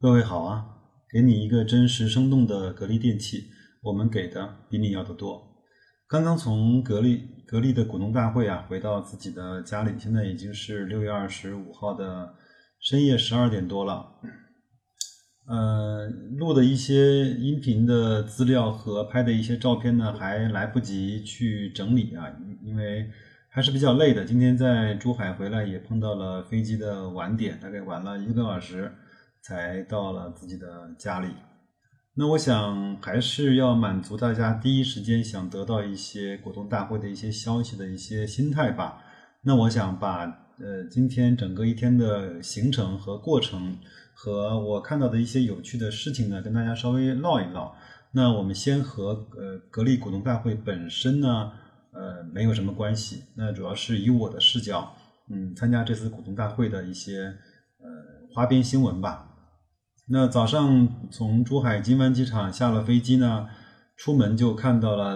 各位好啊，给你一个真实生动的格力电器，我们给的比你要的多。刚刚从格力格力的股东大会啊，回到自己的家里，现在已经是六月二十五号的深夜十二点多了。呃，录的一些音频的资料和拍的一些照片呢，还来不及去整理啊，因为还是比较累的。今天在珠海回来也碰到了飞机的晚点，大概晚了一个多小时。才到了自己的家里，那我想还是要满足大家第一时间想得到一些股东大会的一些消息的一些心态吧。那我想把呃今天整个一天的行程和过程和我看到的一些有趣的事情呢，跟大家稍微唠一唠。那我们先和呃格力股东大会本身呢，呃没有什么关系。那主要是以我的视角，嗯，参加这次股东大会的一些呃花边新闻吧。那早上从珠海金湾机场下了飞机呢，出门就看到了，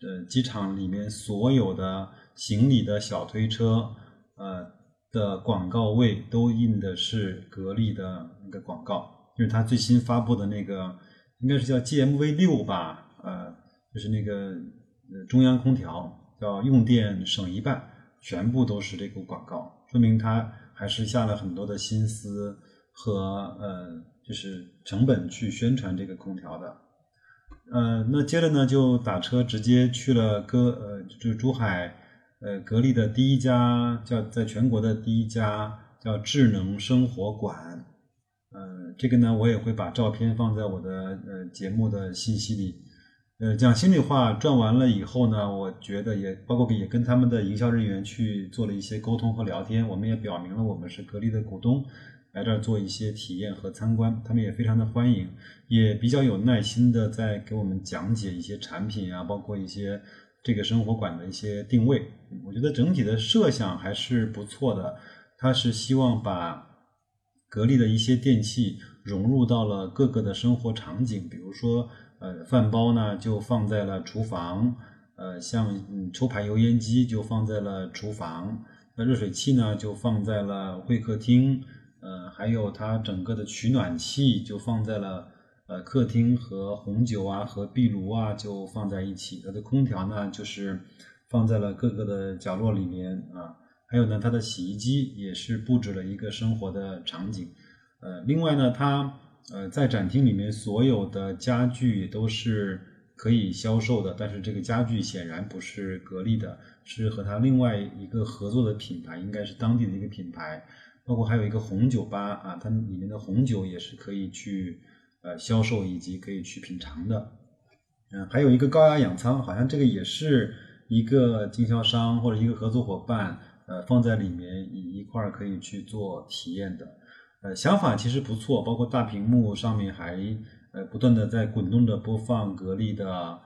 呃，机场里面所有的行李的小推车，呃的广告位都印的是格力的那个广告，就是它最新发布的那个，应该是叫 GMV 六吧，呃，就是那个中央空调，叫用电省一半，全部都是这个广告，说明它还是下了很多的心思和呃。就是成本去宣传这个空调的，呃，那接着呢就打车直接去了格呃，就是珠海呃格力的第一家叫在全国的第一家叫智能生活馆，呃，这个呢我也会把照片放在我的呃节目的信息里，呃，讲心里话，转完了以后呢，我觉得也包括也跟他们的营销人员去做了一些沟通和聊天，我们也表明了我们是格力的股东。来这儿做一些体验和参观，他们也非常的欢迎，也比较有耐心的在给我们讲解一些产品啊，包括一些这个生活馆的一些定位。我觉得整体的设想还是不错的，他是希望把格力的一些电器融入到了各个的生活场景，比如说，呃，饭包呢就放在了厨房，呃，像抽排油烟机就放在了厨房，那热水器呢就放在了会客厅。呃，还有它整个的取暖器就放在了呃客厅和红酒啊和壁炉啊就放在一起，它的空调呢就是放在了各个的角落里面啊，还有呢它的洗衣机也是布置了一个生活的场景，呃，另外呢它呃在展厅里面所有的家具都是可以销售的，但是这个家具显然不是格力的，是和它另外一个合作的品牌，应该是当地的一个品牌。包括还有一个红酒吧啊，它里面的红酒也是可以去呃销售以及可以去品尝的。嗯，还有一个高压氧舱，好像这个也是一个经销商或者一个合作伙伴呃放在里面一一块可以去做体验的。呃，想法其实不错，包括大屏幕上面还呃不断的在滚动的播放格力的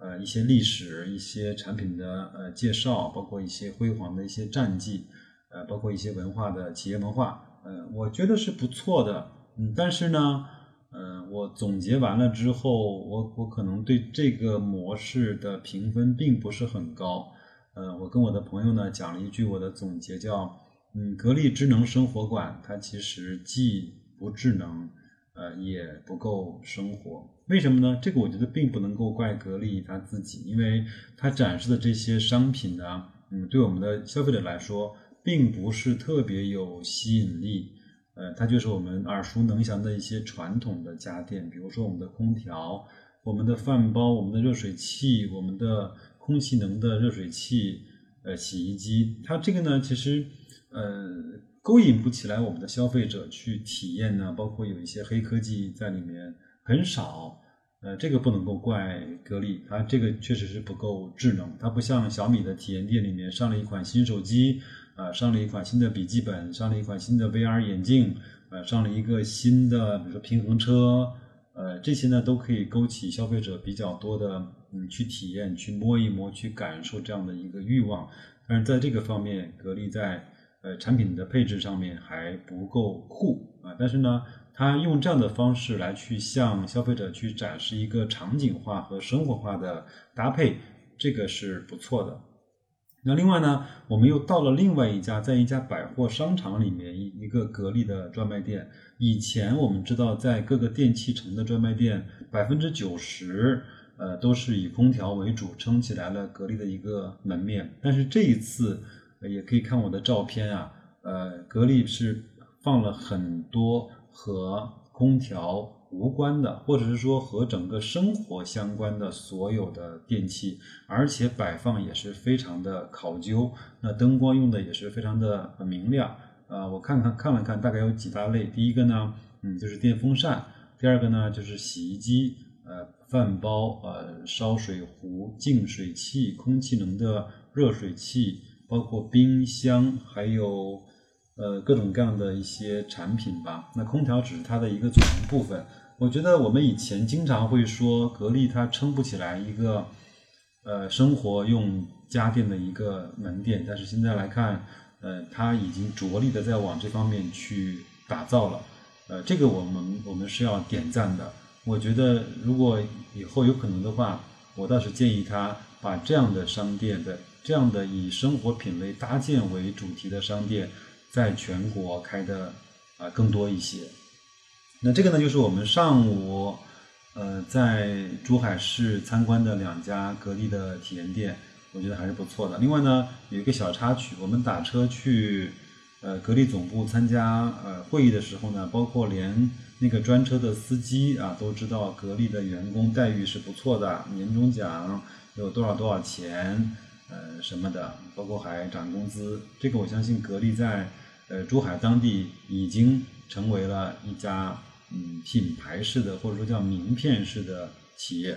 呃一些历史、一些产品的呃介绍，包括一些辉煌的一些战绩。呃，包括一些文化的企业文化，呃，我觉得是不错的，嗯，但是呢，呃，我总结完了之后，我我可能对这个模式的评分并不是很高，呃，我跟我的朋友呢讲了一句我的总结，叫，嗯，格力智能生活馆，它其实既不智能，呃，也不够生活，为什么呢？这个我觉得并不能够怪格力它自己，因为它展示的这些商品呢，嗯，对我们的消费者来说。并不是特别有吸引力，呃，它就是我们耳熟能详的一些传统的家电，比如说我们的空调、我们的饭煲、我们的热水器、我们的空气能的热水器、呃，洗衣机。它这个呢，其实呃，勾引不起来我们的消费者去体验呢，包括有一些黑科技在里面很少，呃，这个不能够怪格力，它这个确实是不够智能，它不像小米的体验店里面上了一款新手机。啊，上了一款新的笔记本，上了一款新的 VR 眼镜，呃，上了一个新的，比如说平衡车，呃，这些呢都可以勾起消费者比较多的，嗯，去体验、去摸一摸、去感受这样的一个欲望。但是在这个方面，格力在呃产品的配置上面还不够酷啊。但是呢，它用这样的方式来去向消费者去展示一个场景化和生活化的搭配，这个是不错的。那另外呢，我们又到了另外一家，在一家百货商场里面一一个格力的专卖店。以前我们知道，在各个电器城的专卖店，百分之九十呃都是以空调为主，撑起来了格力的一个门面。但是这一次，也可以看我的照片啊，呃，格力是放了很多和空调。无关的，或者是说和整个生活相关的所有的电器，而且摆放也是非常的考究。那灯光用的也是非常的明亮。啊，我看看看了看，大概有几大类。第一个呢，嗯，就是电风扇；第二个呢，就是洗衣机、呃，饭煲、呃，烧水壶、净水器、空气能的热水器，包括冰箱，还有呃各种各样的一些产品吧。那空调只是它的一个组成部分。我觉得我们以前经常会说格力它撑不起来一个，呃，生活用家电的一个门店，但是现在来看，呃，它已经着力的在往这方面去打造了，呃，这个我们我们是要点赞的。我觉得如果以后有可能的话，我倒是建议他把这样的商店的这样的以生活品类搭建为主题的商店，在全国开的啊更多一些。那这个呢，就是我们上午，呃，在珠海市参观的两家格力的体验店，我觉得还是不错的。另外呢，有一个小插曲，我们打车去，呃，格力总部参加呃会议的时候呢，包括连那个专车的司机啊，都知道格力的员工待遇是不错的，年终奖有多少多少钱，呃，什么的，包括还涨工资。这个我相信格力在呃珠海当地已经成为了一家。嗯，品牌式的或者说叫名片式的企业，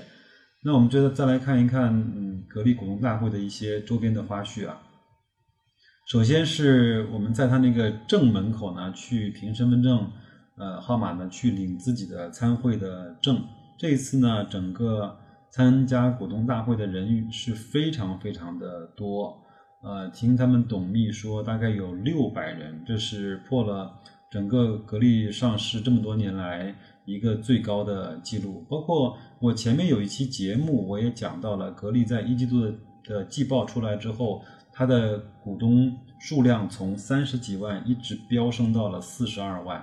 那我们觉得再来看一看，嗯，格力股东大会的一些周边的花絮啊。首先是我们在他那个正门口呢，去凭身份证呃号码呢去领自己的参会的证。这一次呢，整个参加股东大会的人是非常非常的多，呃，听他们董秘说，大概有六百人，这是破了。整个格力上市这么多年来一个最高的记录，包括我前面有一期节目，我也讲到了格力在一季度的的季报出来之后，它的股东数量从三十几万一直飙升到了四十二万，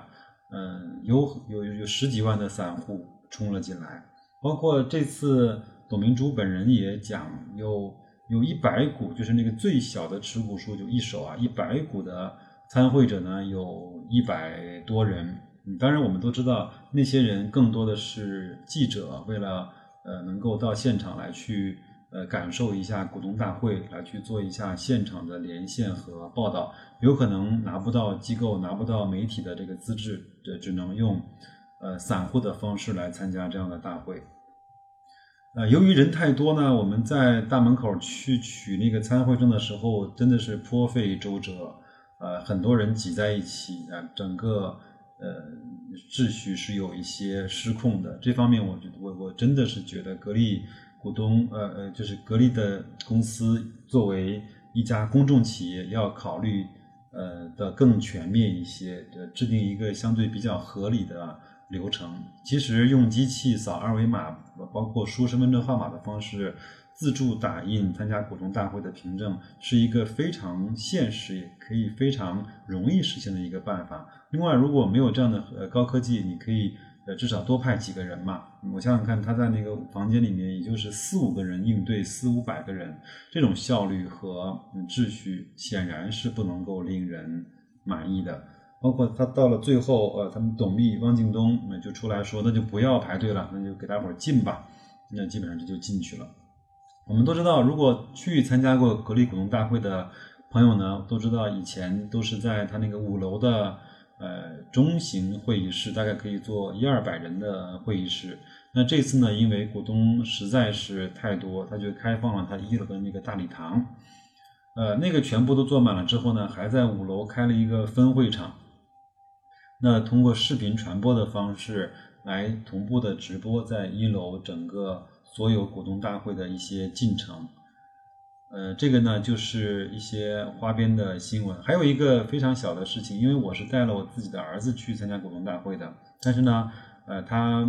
嗯，有有有十几万的散户冲了进来，包括这次董明珠本人也讲，有有一百股，就是那个最小的持股数就一手啊，一百股的。参会者呢有一百多人，当然我们都知道那些人更多的是记者，为了呃能够到现场来去呃感受一下股东大会，来去做一下现场的连线和报道，有可能拿不到机构拿不到媒体的这个资质，这只能用呃散户的方式来参加这样的大会。呃，由于人太多呢，我们在大门口去取那个参会证的时候，真的是颇费周折。呃，很多人挤在一起啊，整个呃秩序是有一些失控的。这方面，我觉我我真的是觉得格力股东呃呃，就是格力的公司作为一家公众企业，要考虑呃的更全面一些，呃，制定一个相对比较合理的流程。其实用机器扫二维码，包括输身份证号码的方式。自助打印参加股东大会的凭证是一个非常现实，也可以非常容易实现的一个办法。另外，如果没有这样的呃高科技，你可以呃至少多派几个人嘛。我想想看，他在那个房间里面，也就是四五个人应对四五百个人，这种效率和秩序显然是不能够令人满意的。包括他到了最后，呃，他们董秘汪敬东那就出来说，那就不要排队了，那就给大伙儿进吧。那基本上这就进去了。我们都知道，如果去参加过格力股东大会的朋友呢，都知道以前都是在他那个五楼的呃中型会议室，大概可以坐一二百人的会议室。那这次呢，因为股东实在是太多，他就开放了他一楼的那个大礼堂，呃，那个全部都坐满了之后呢，还在五楼开了一个分会场，那通过视频传播的方式来同步的直播在一楼整个。所有股东大会的一些进程，呃，这个呢就是一些花边的新闻。还有一个非常小的事情，因为我是带了我自己的儿子去参加股东大会的，但是呢，呃，他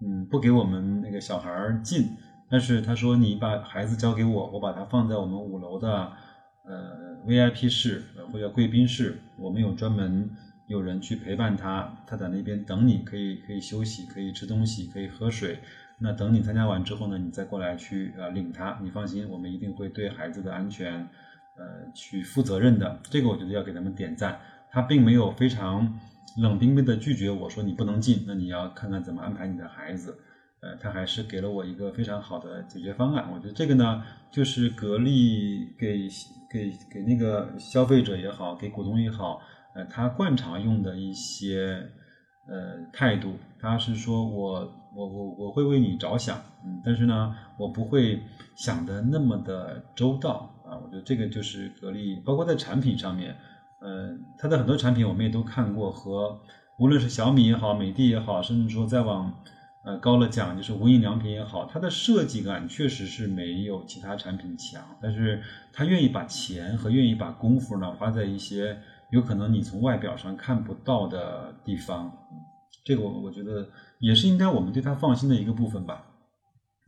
嗯不给我们那个小孩进，但是他说你把孩子交给我，我把他放在我们五楼的呃 VIP 室或者贵宾室，我们有专门有人去陪伴他，他在那边等你，可以可以休息，可以吃东西，可以喝水。那等你参加完之后呢，你再过来去呃领他，你放心，我们一定会对孩子的安全呃去负责任的。这个我觉得要给他们点赞，他并没有非常冷冰冰的拒绝我说你不能进，那你要看看怎么安排你的孩子。呃，他还是给了我一个非常好的解决方案。我觉得这个呢，就是格力给给给那个消费者也好，给股东也好，呃，他惯常用的一些呃态度。他是说我我我我会为你着想，嗯，但是呢，我不会想的那么的周到啊。我觉得这个就是格力，包括在产品上面，呃，它的很多产品我们也都看过，和无论是小米也好，美的也好，甚至说再往。呃，高了讲就是无印良品也好，它的设计感确实是没有其他产品强，但是它愿意把钱和愿意把功夫呢花在一些有可能你从外表上看不到的地方，这个我我觉得也是应该我们对它放心的一个部分吧。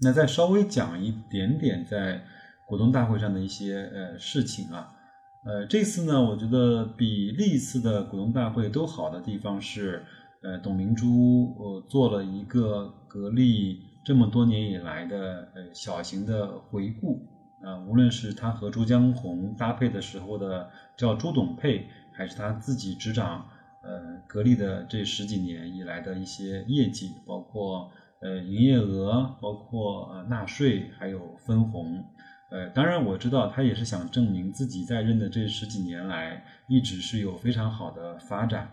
那再稍微讲一点点在股东大会上的一些呃事情啊，呃，这次呢，我觉得比历次的股东大会都好的地方是。呃，董明珠呃做了一个格力这么多年以来的呃小型的回顾啊，无论是他和朱江红搭配的时候的叫朱董配，还是他自己执掌格力的这十几年以来的一些业绩，包括呃营业额，包括呃纳税，还有分红，呃，当然我知道他也是想证明自己在任的这十几年来一直是有非常好的发展。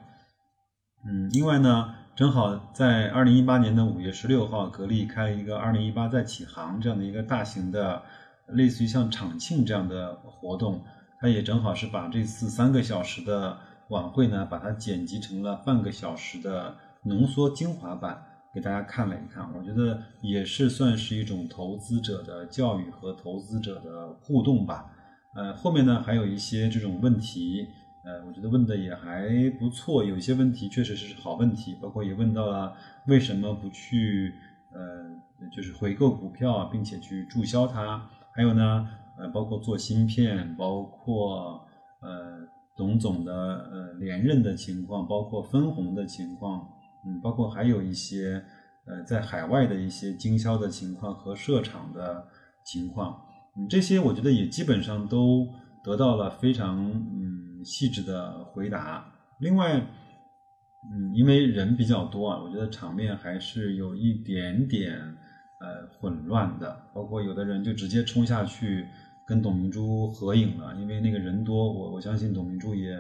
嗯，另外呢，正好在二零一八年的五月十六号，格力开了一个二零一八再起航这样的一个大型的，类似于像厂庆这样的活动，他也正好是把这次三个小时的晚会呢，把它剪辑成了半个小时的浓缩精华版，给大家看了一看，我觉得也是算是一种投资者的教育和投资者的互动吧。呃，后面呢还有一些这种问题。呃，我觉得问的也还不错，有些问题确实是好问题，包括也问到了为什么不去呃，就是回购股票，并且去注销它，还有呢，呃，包括做芯片，包括董总的呃连任的情况，包括分红的情况，嗯，包括还有一些呃在海外的一些经销的情况和设厂的情况，嗯，这些我觉得也基本上都得到了非常嗯。细致的回答。另外，嗯，因为人比较多啊，我觉得场面还是有一点点呃混乱的。包括有的人就直接冲下去跟董明珠合影了，因为那个人多，我我相信董明珠也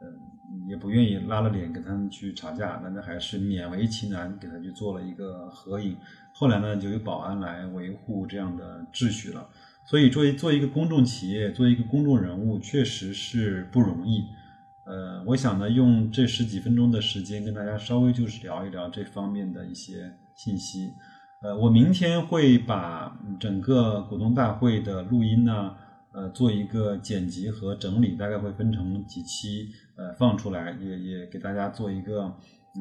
嗯也不愿意拉了脸跟他们去吵架，那那还是勉为其难给他去做了一个合影。后来呢，就有保安来维护这样的秩序了。所以，作为做一个公众企业，做一个公众人物，确实是不容易。呃，我想呢，用这十几分钟的时间跟大家稍微就是聊一聊这方面的一些信息。呃，我明天会把整个股东大会的录音呢，呃，做一个剪辑和整理，大概会分成几期，呃，放出来，也也给大家做一个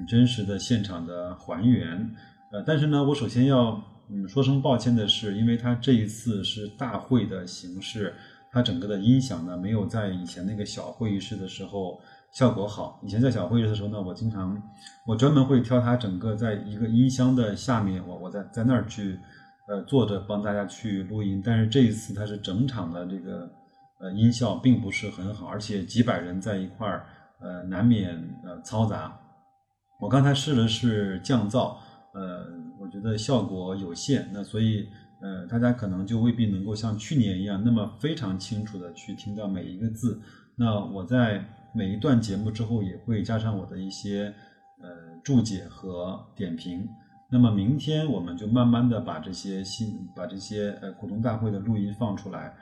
真实的现场的还原。呃，但是呢，我首先要。嗯，说声抱歉的是，因为它这一次是大会的形式，它整个的音响呢没有在以前那个小会议室的时候效果好。以前在小会议室的时候呢，我经常我专门会挑它整个在一个音箱的下面，我我在在那儿去呃坐着帮大家去录音。但是这一次它是整场的这个呃音效并不是很好，而且几百人在一块儿呃难免呃嘈杂。我刚才试了试降噪，呃。我觉得效果有限，那所以，呃，大家可能就未必能够像去年一样那么非常清楚的去听到每一个字。那我在每一段节目之后也会加上我的一些呃注解和点评。那么明天我们就慢慢的把这些新把这些呃股东大会的录音放出来。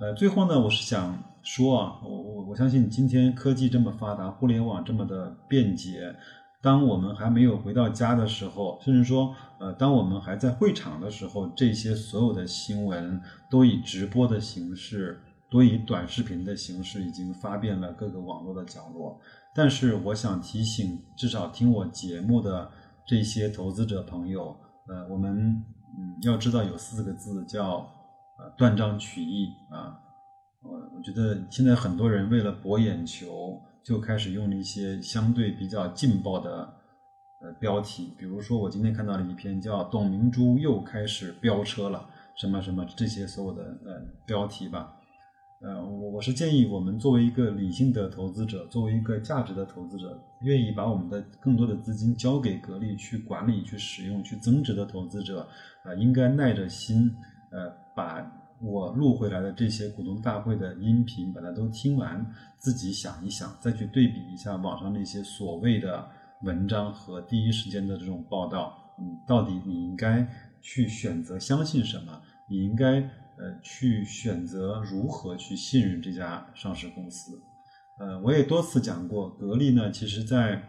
呃，最后呢，我是想说啊，我我我相信今天科技这么发达，互联网这么的便捷。当我们还没有回到家的时候，甚至说，呃，当我们还在会场的时候，这些所有的新闻都以直播的形式，多以短视频的形式，已经发遍了各个网络的角落。但是，我想提醒，至少听我节目的这些投资者朋友，呃，我们嗯要知道有四个字叫呃断章取义啊。我我觉得现在很多人为了博眼球，就开始用了一些相对比较劲爆的呃标题，比如说我今天看到了一篇叫“董明珠又开始飙车了”，什么什么这些所有的呃标题吧。呃，我我是建议我们作为一个理性的投资者，作为一个价值的投资者，愿意把我们的更多的资金交给格力去管理、去使用、去增值的投资者，啊，应该耐着心，呃，把我录回来的这些股东大会的音频，把它都听完，自己想一想，再去对比一下网上那些所谓的文章和第一时间的这种报道，嗯，到底你应该去选择相信什么？你应该。呃，去选择如何去信任这家上市公司。呃，我也多次讲过，格力呢，其实在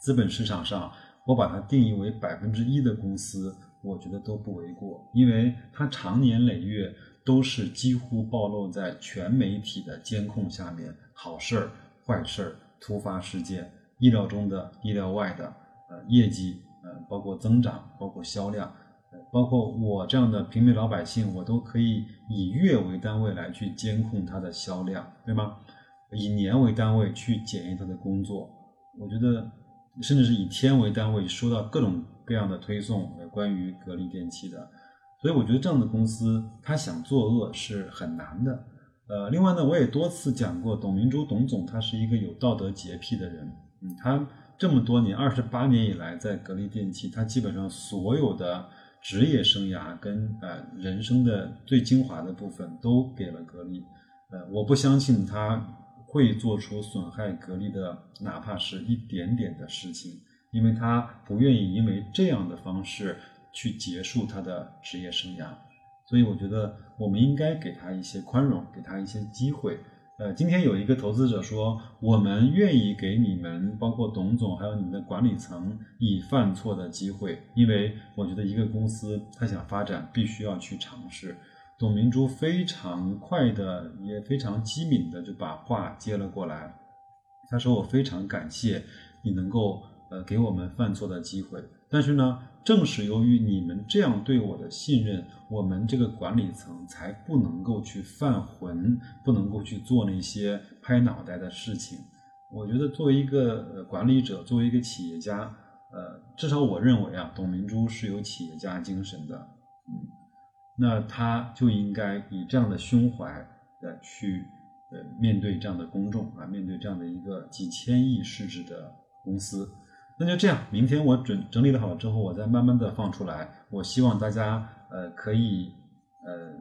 资本市场上，我把它定义为百分之一的公司，我觉得都不为过，因为它长年累月都是几乎暴露在全媒体的监控下面，好事儿、坏事儿、突发事件、意料中的、意料外的，呃，业绩，呃，包括增长，包括销量。包括我这样的平民老百姓，我都可以以月为单位来去监控它的销量，对吗？以年为单位去检验它的工作，我觉得甚至是以天为单位收到各种各样的推送，关于格力电器的。所以我觉得这样的公司，他想作恶是很难的。呃，另外呢，我也多次讲过，董明珠董总他是一个有道德洁癖的人，嗯，他这么多年二十八年以来在格力电器，他基本上所有的。职业生涯跟呃人生的最精华的部分都给了格力，呃，我不相信他会做出损害格力的哪怕是一点点的事情，因为他不愿意因为这样的方式去结束他的职业生涯，所以我觉得我们应该给他一些宽容，给他一些机会。呃，今天有一个投资者说，我们愿意给你们，包括董总，还有你们的管理层以犯错的机会，因为我觉得一个公司他想发展，必须要去尝试。董明珠非常快的，也非常机敏的就把话接了过来，他说：“我非常感谢你能够呃给我们犯错的机会，但是呢。”正是由于你们这样对我的信任，我们这个管理层才不能够去犯浑，不能够去做那些拍脑袋的事情。我觉得作为一个管理者，作为一个企业家，呃，至少我认为啊，董明珠是有企业家精神的，嗯，那他就应该以这样的胸怀呃去呃面对这样的公众啊，面对这样的一个几千亿市值的公司。那就这样，明天我整整理的好了之后，我再慢慢的放出来。我希望大家呃可以呃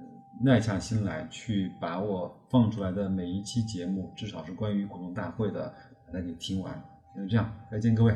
耐下心来，去把我放出来的每一期节目，至少是关于股东大会的，把它给听完。那就这样，再见各位。